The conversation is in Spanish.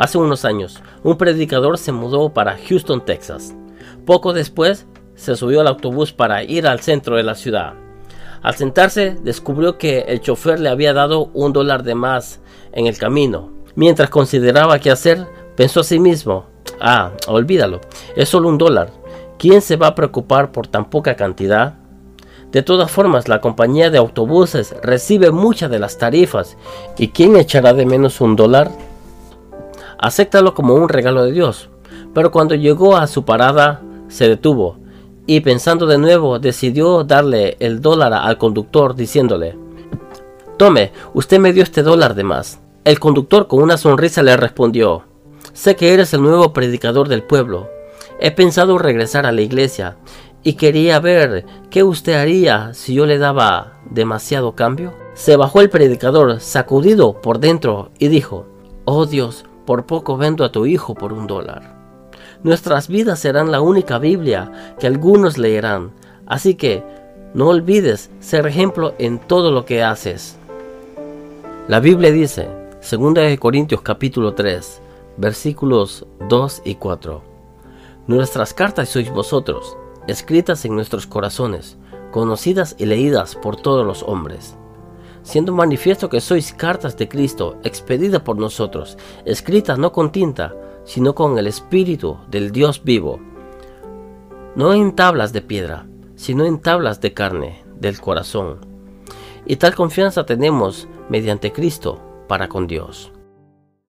Hace unos años, un predicador se mudó para Houston, Texas. Poco después, se subió al autobús para ir al centro de la ciudad. Al sentarse, descubrió que el chofer le había dado un dólar de más en el camino. Mientras consideraba qué hacer, pensó a sí mismo, ah, olvídalo, es solo un dólar. ¿Quién se va a preocupar por tan poca cantidad? De todas formas, la compañía de autobuses recibe muchas de las tarifas. ¿Y quién echará de menos un dólar? Acéptalo como un regalo de Dios. Pero cuando llegó a su parada, se detuvo y pensando de nuevo decidió darle el dólar al conductor diciéndole, Tome, usted me dio este dólar de más. El conductor con una sonrisa le respondió, Sé que eres el nuevo predicador del pueblo. He pensado regresar a la iglesia y quería ver qué usted haría si yo le daba demasiado cambio. Se bajó el predicador, sacudido por dentro, y dijo, Oh Dios, por poco vendo a tu hijo por un dólar. Nuestras vidas serán la única Biblia que algunos leerán, así que no olvides ser ejemplo en todo lo que haces. La Biblia dice, 2 Corintios capítulo 3, versículos 2 y 4. Nuestras cartas sois vosotros, escritas en nuestros corazones, conocidas y leídas por todos los hombres, siendo manifiesto que sois cartas de Cristo, expedidas por nosotros, escritas no con tinta, sino con el Espíritu del Dios vivo, no en tablas de piedra, sino en tablas de carne, del corazón. Y tal confianza tenemos mediante Cristo para con Dios.